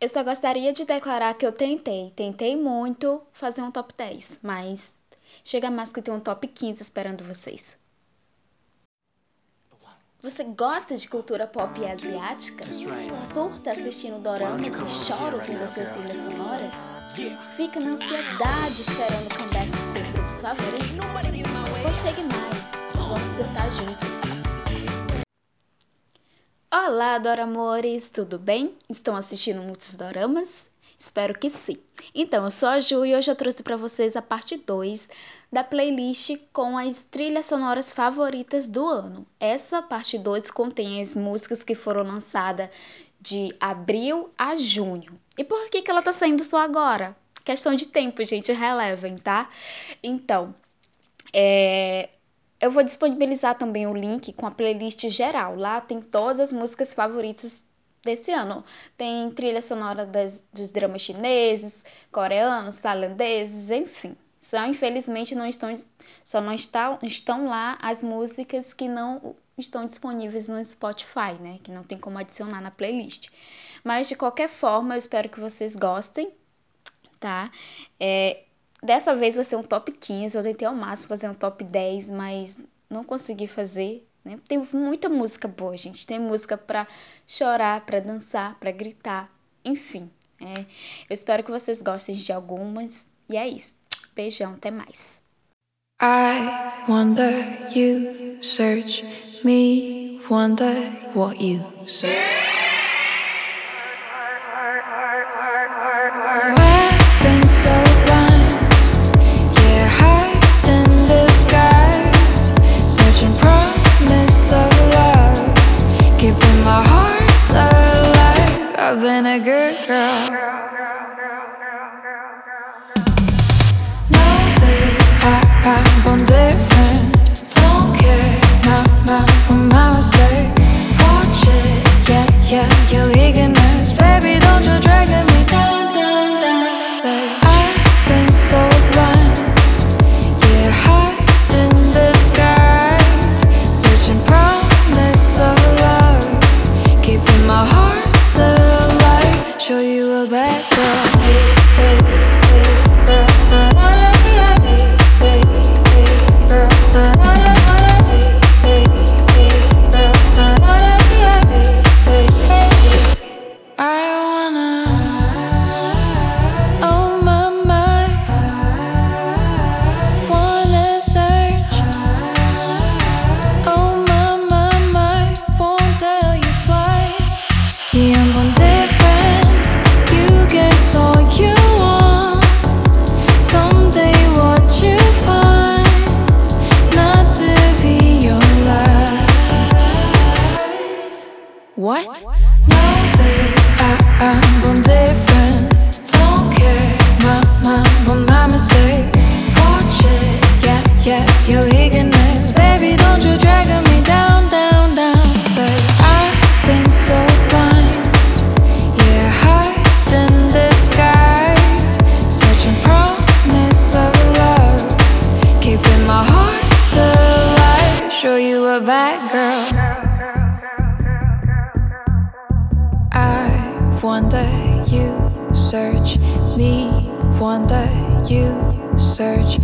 Eu só gostaria de declarar que eu tentei, tentei muito fazer um top 10, mas chega mais que tem um top 15 esperando vocês. Você gosta de cultura pop asiática? Surta assistindo doramas e chora ouvindo as suas trilhas sonoras? Fica na ansiedade esperando o comeback dos seus grupos favoritos? Pois chegue mais, vamos surtar juntos! Olá, Doramores, tudo bem? Estão assistindo muitos doramas? Espero que sim. Então, eu sou a Ju e hoje eu trouxe para vocês a parte 2 da playlist com as trilhas sonoras favoritas do ano. Essa parte 2 contém as músicas que foram lançadas de abril a junho. E por que, que ela tá saindo só agora? Questão de tempo, gente, relevem, tá? Então, é, eu vou disponibilizar também o link com a playlist geral. Lá tem todas as músicas favoritas desse ano. Tem trilha sonora das, dos dramas chineses, coreanos, tailandeses, enfim. Só infelizmente não estão só não está, estão lá as músicas que não estão disponíveis no Spotify, né? Que não tem como adicionar na playlist. Mas de qualquer forma, eu espero que vocês gostem, tá? É, dessa vez vai ser um top 15. Eu tentei ao máximo fazer um top 10, mas não consegui fazer né? Tem muita música boa, gente. Tem música para chorar, para dançar, para gritar, enfim. É. Eu espero que vocês gostem de algumas. E é isso. Beijão, até mais. I wonder you search me, wonder what you search. there search.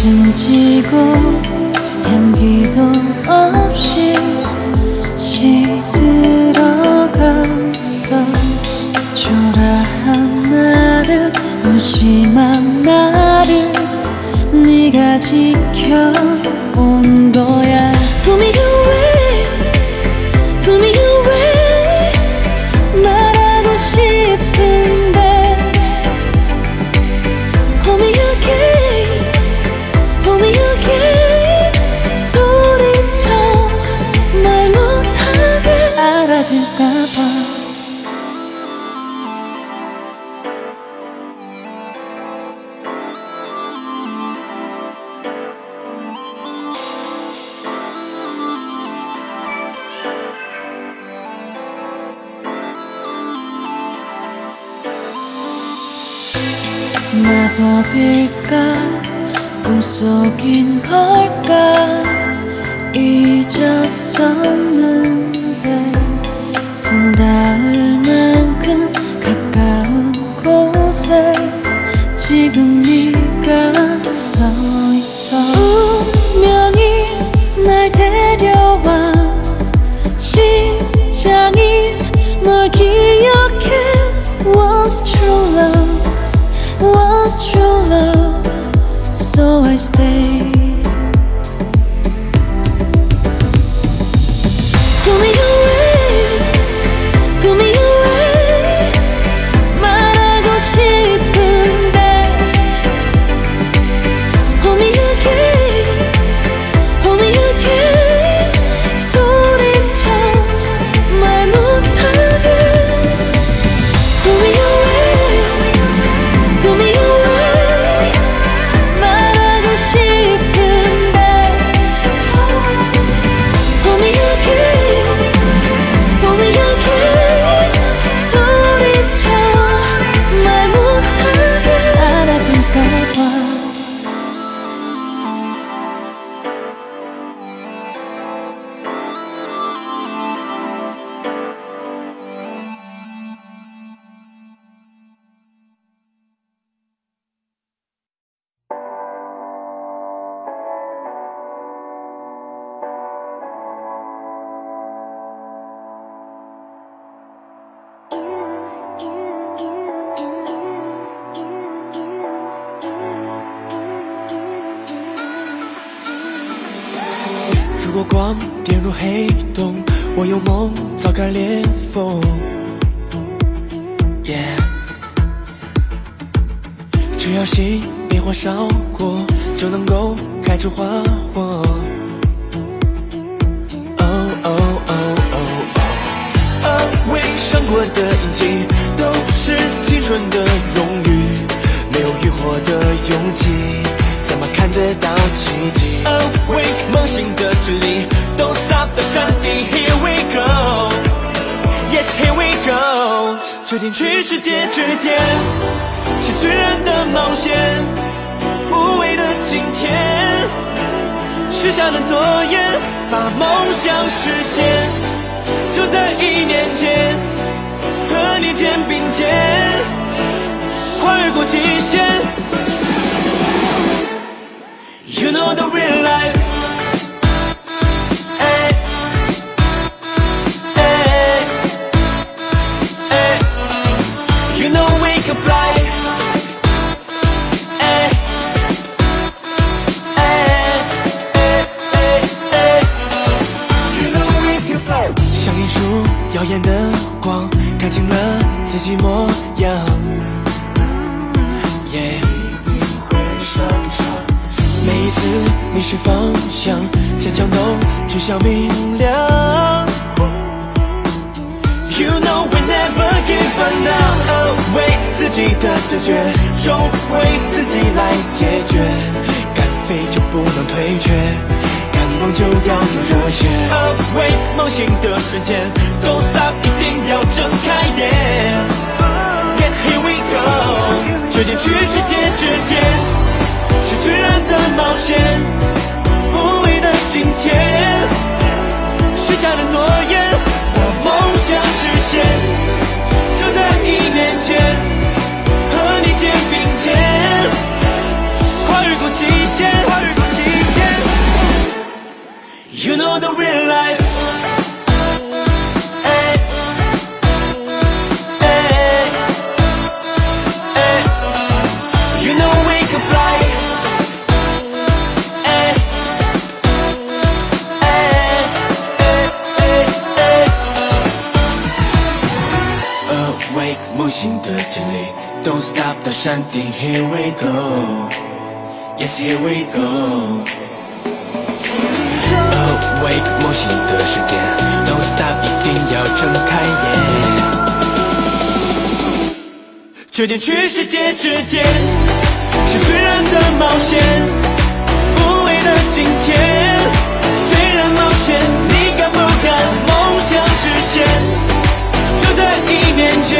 진지고 향기도 없이 시들어갔어. 초라한 나를 무심한 나를 네가 지켜 estés. 的荣誉，没有浴火的勇气，怎么看得到奇迹？Awake 梦醒的距离，Don't stop 的山顶，Here we go，Yes here we go，决定去世界之巅，是最燃的冒险，无畏的今天。许下的诺言，把梦想实现，就在一年间，和你肩并肩，跨越过极限。You know the real life。哎哎哎，You know we can fly。，You know we can fly。像一束耀眼的光，看清了自己模样。一次迷失方向，坚强都指向明亮。You know we never give up now，为自己的对决，终会自己来解决。敢飞就不能退却，敢梦就要有热血。为梦醒的瞬间，Don't stop，一定要睁开眼。Yes here we go，决定去世界之巅，冒险，无畏的今天。许下了决定去世界之巅，是最燃的冒险，无畏的今天。虽然冒险，你敢不敢梦想实现？就在你面前，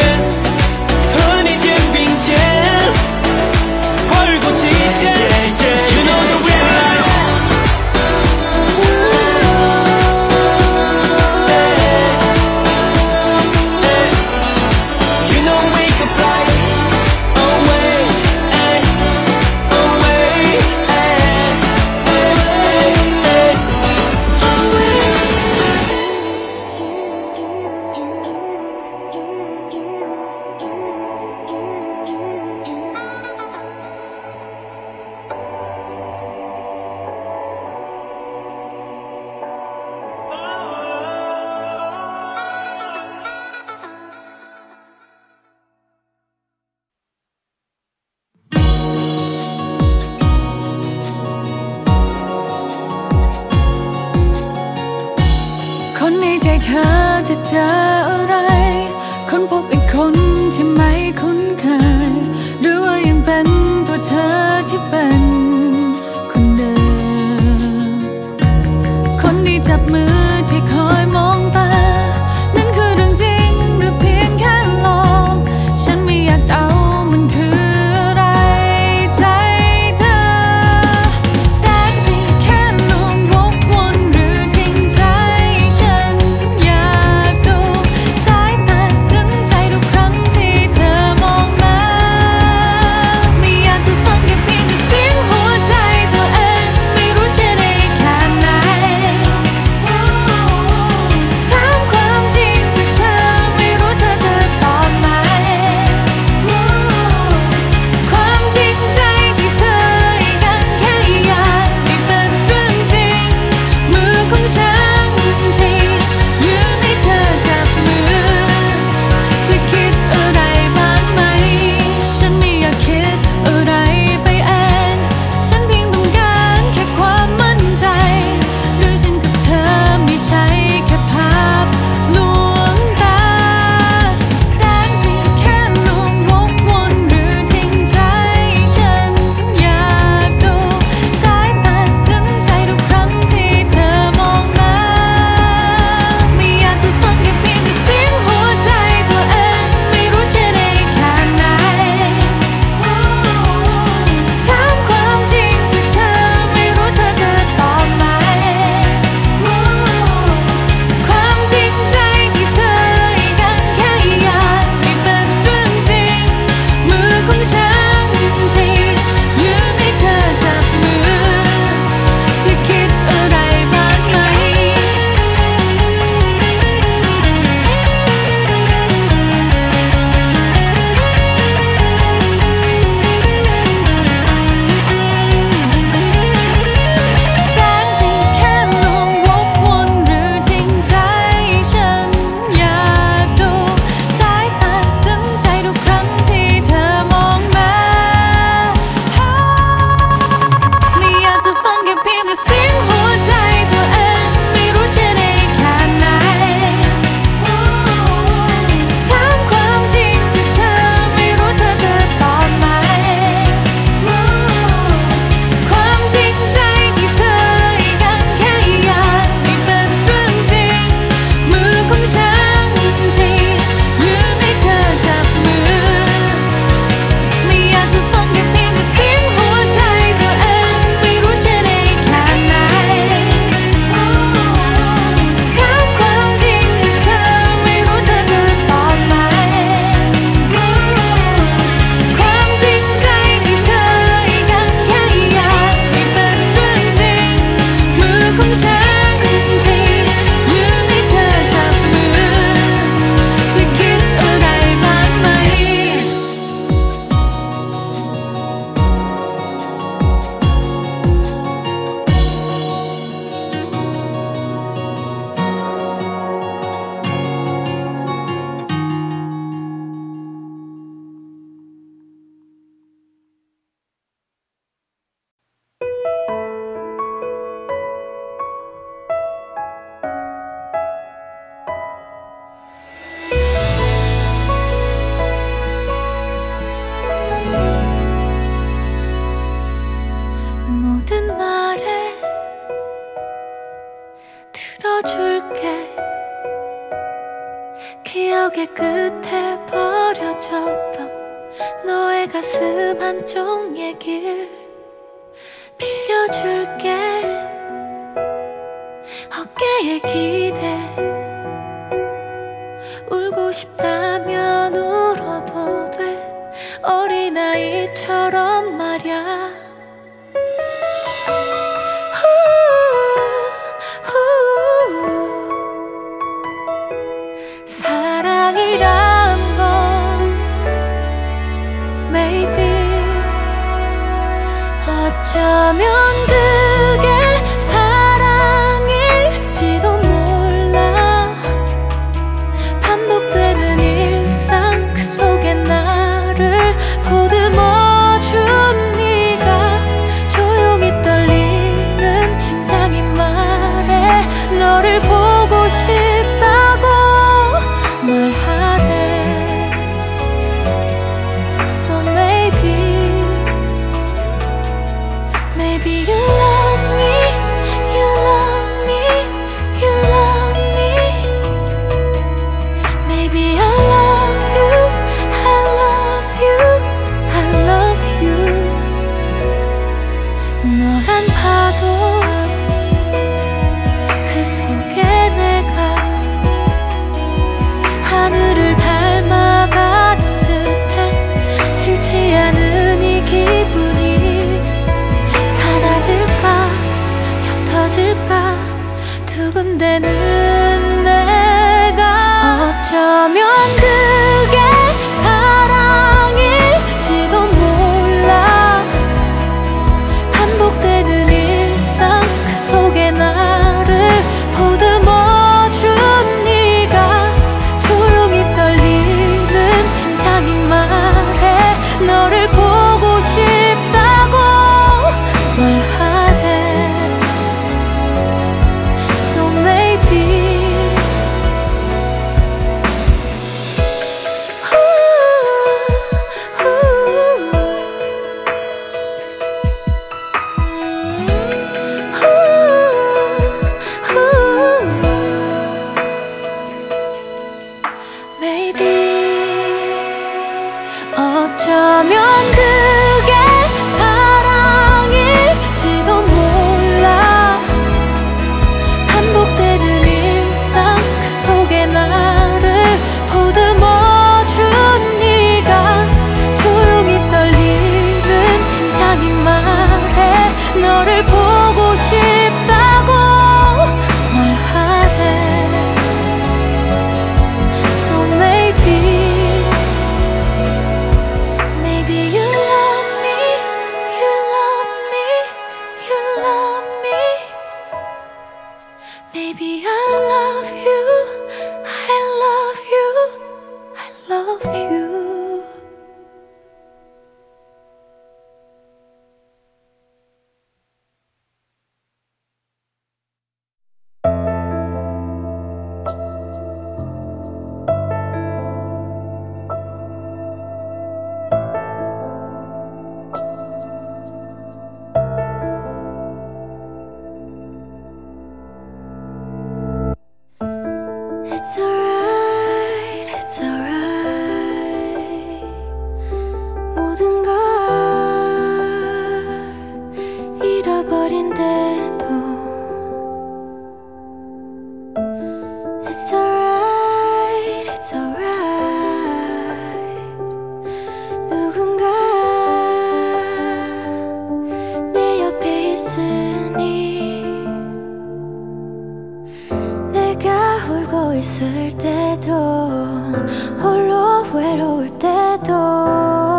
ど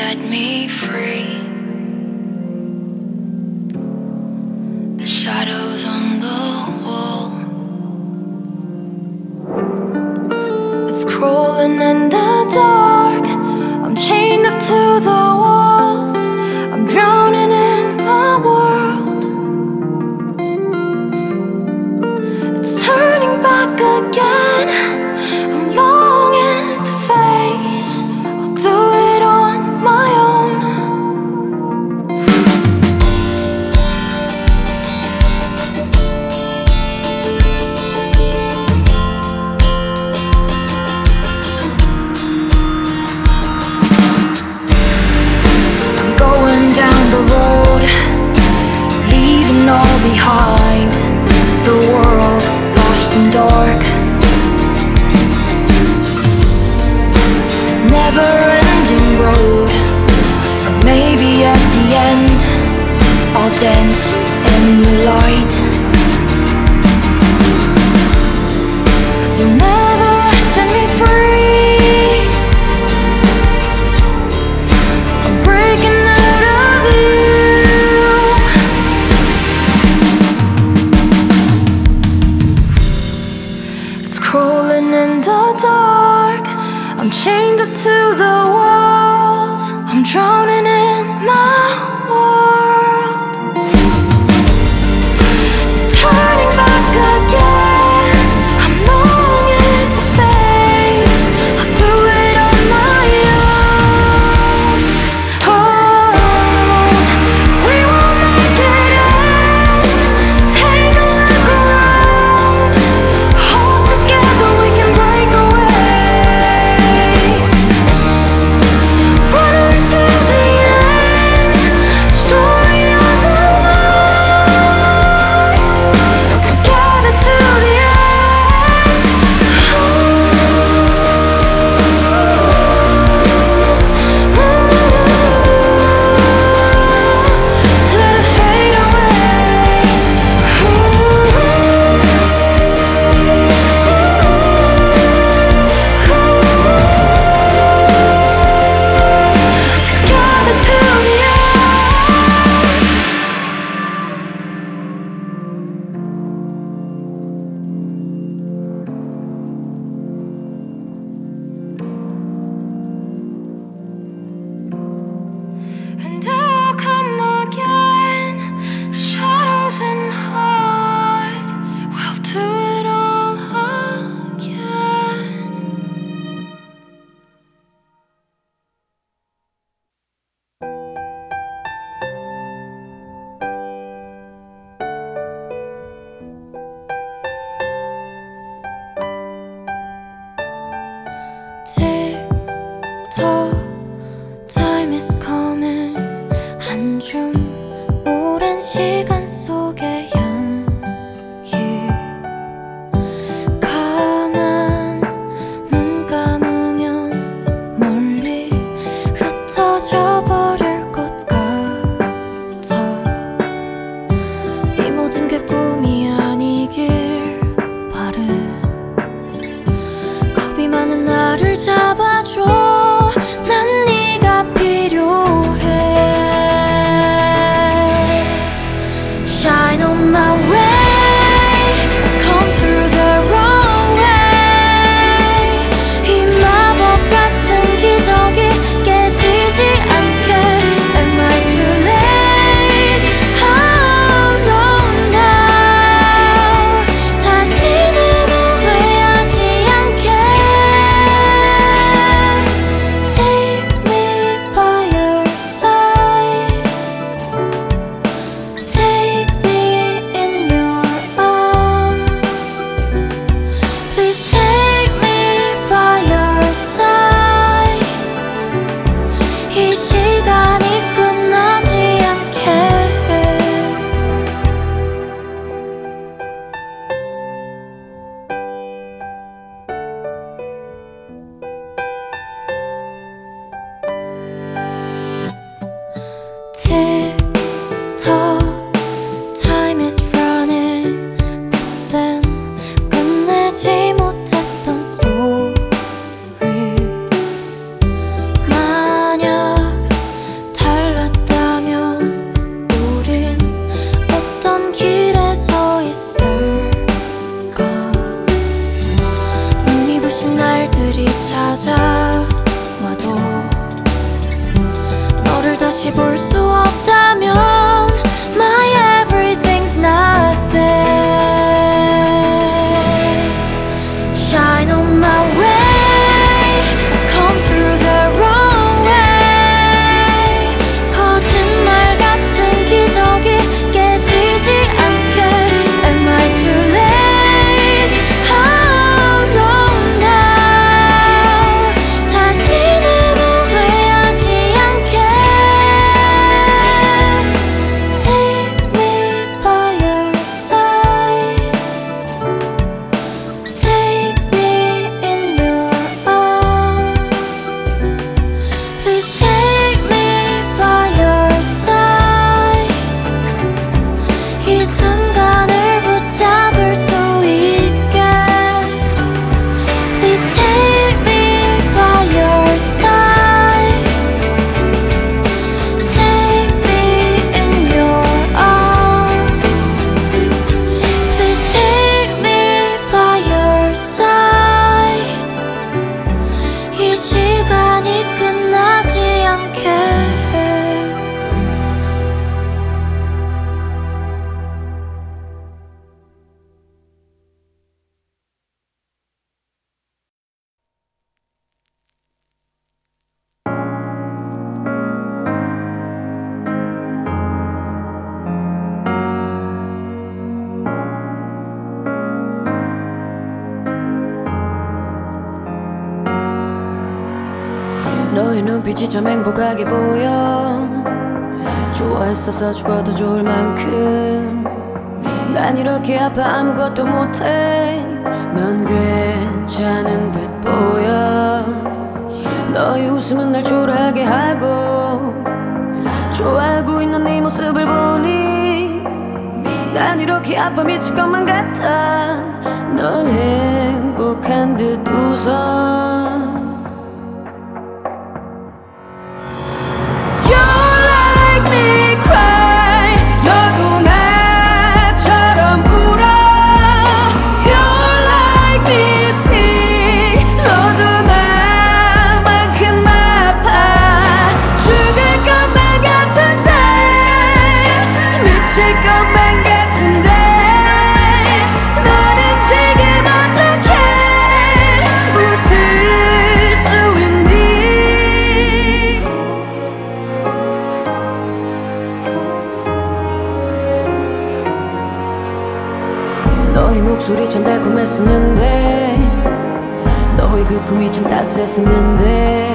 set me free. I'm chained up to the walls, I'm drowning in my 빛이 참 행복하게 보여. 좋아했어서 죽어도 좋을 만큼. 난 이렇게 아파 아무것도 못해. 넌 괜찮은 듯 보여. 너의 웃음은 날 초라하게 하고 좋아하고 있는 네 모습을 보니 난 이렇게 아파 미칠 것만 같아. 넌 행복한 듯 웃어 참 달콤했었는데 너의 그 품이 참 따스했었는데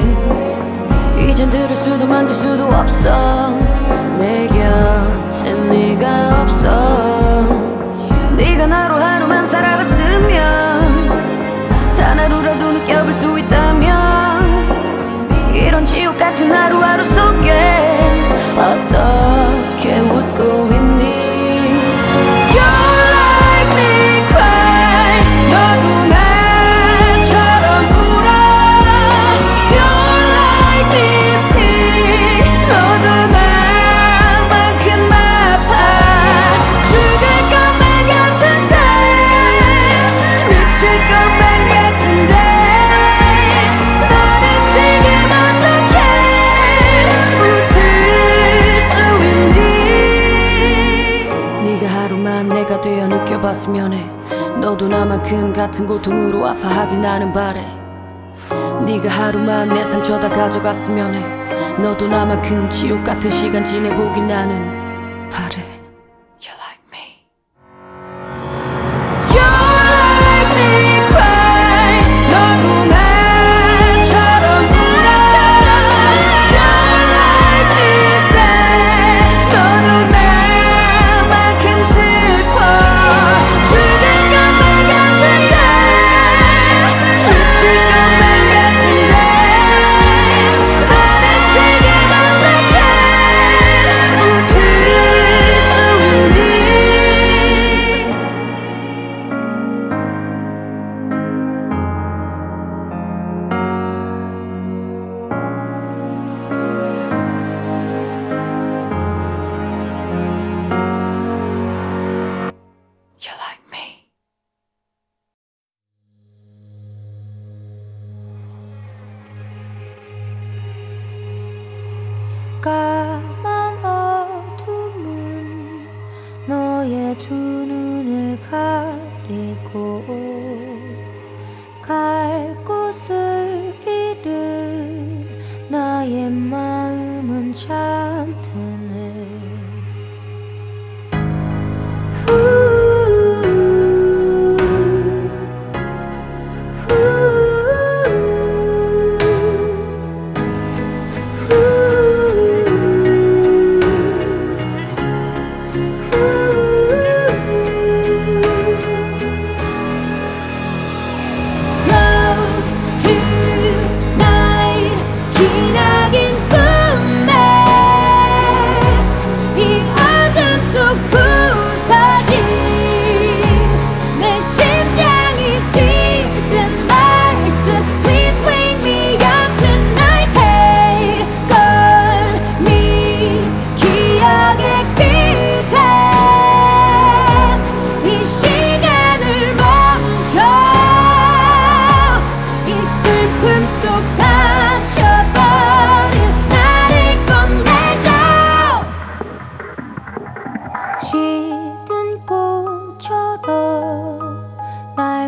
이젠 들을 수도 만질 수도 없어. 내 곁에 네가 없어. 네가 나로 하루만 살아봤으면 단 하루라도 느껴볼 수 있다면 이런 지옥 같은 하루하루 속에 어떻게 웃고 느껴봤으면 해. 너도 나만큼 같은 고통으로 아파하길 나는 바래. 네가 하루만 내 상처 다 가져갔으면 해. 너도 나만큼 지옥 같은 시간 지내보길 나는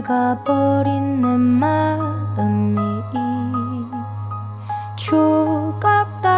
낡아버린 내 마음이. 조각달처럼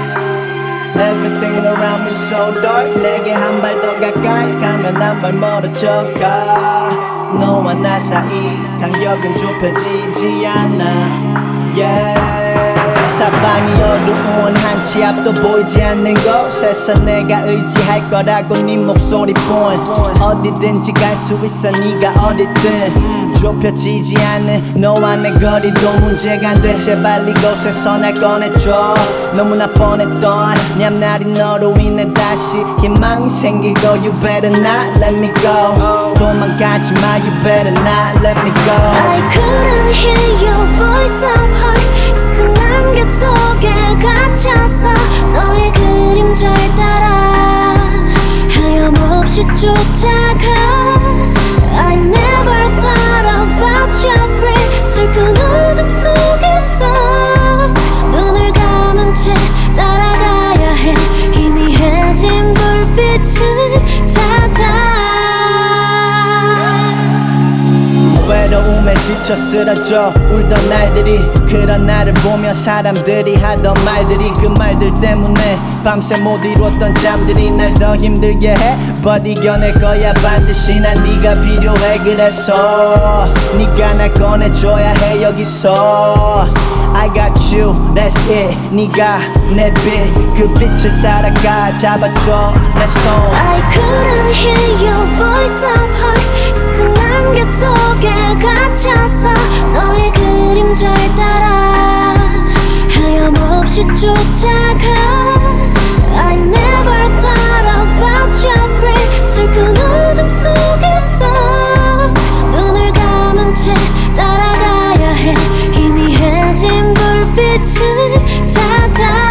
Everything around me so dark. 내게 한 발 더 가까이 가면 한 발 멀어져 가. 너와 나 사이 간격은 좁혀지지 않아. Yeah. 사방이 어두운 한 치 앞도 보이지 않는 곳에서 내가 의지할 거라고 네 목소리뿐. 어디든지 갈 수 있어 네가 어디든. 좁혀지지 않는 너와 내 거리도 문제가 안 돼. 제발 이곳에서 날 꺼내줘. 너무나 뻔했던 내 앞날이 너로 인해 다시 희망이 생기고 You better not let me go. 도망가지 마 You better not let me go. I couldn't hear your voice of heart 안개 속에 갇혀서 너의 그림자를 따라 하염없이 쫓아가. I never thought about your breath. 슬픈 어둠 속에서 눈을 감은 채 따라가야 해. 희미해진 불빛을 외로움에 지쳐 쓰러져 울던 날들이 그런 나를 보며 사람들이 하던 말들이 그 말들 때문에 밤새 못 이뤘던 잠들이 날 더 힘들게 해. But 이겨낼 거야 반드시 난 네가 필요해. 그래서 네가 날 꺼내줘야 해. 여기서 I got you, that's it. 네가 내빛그 빛을 따라가 잡아줘. 내손 I couldn't hear your voice of heart 안개 속에 갇혀서 너의 그림자에 따라 하염없이 쫓아가. I never thought about your breath. 슬픈 어둠 속에서 눈을 감은 채 따라가야 해. 희미해진 불빛을 찾아.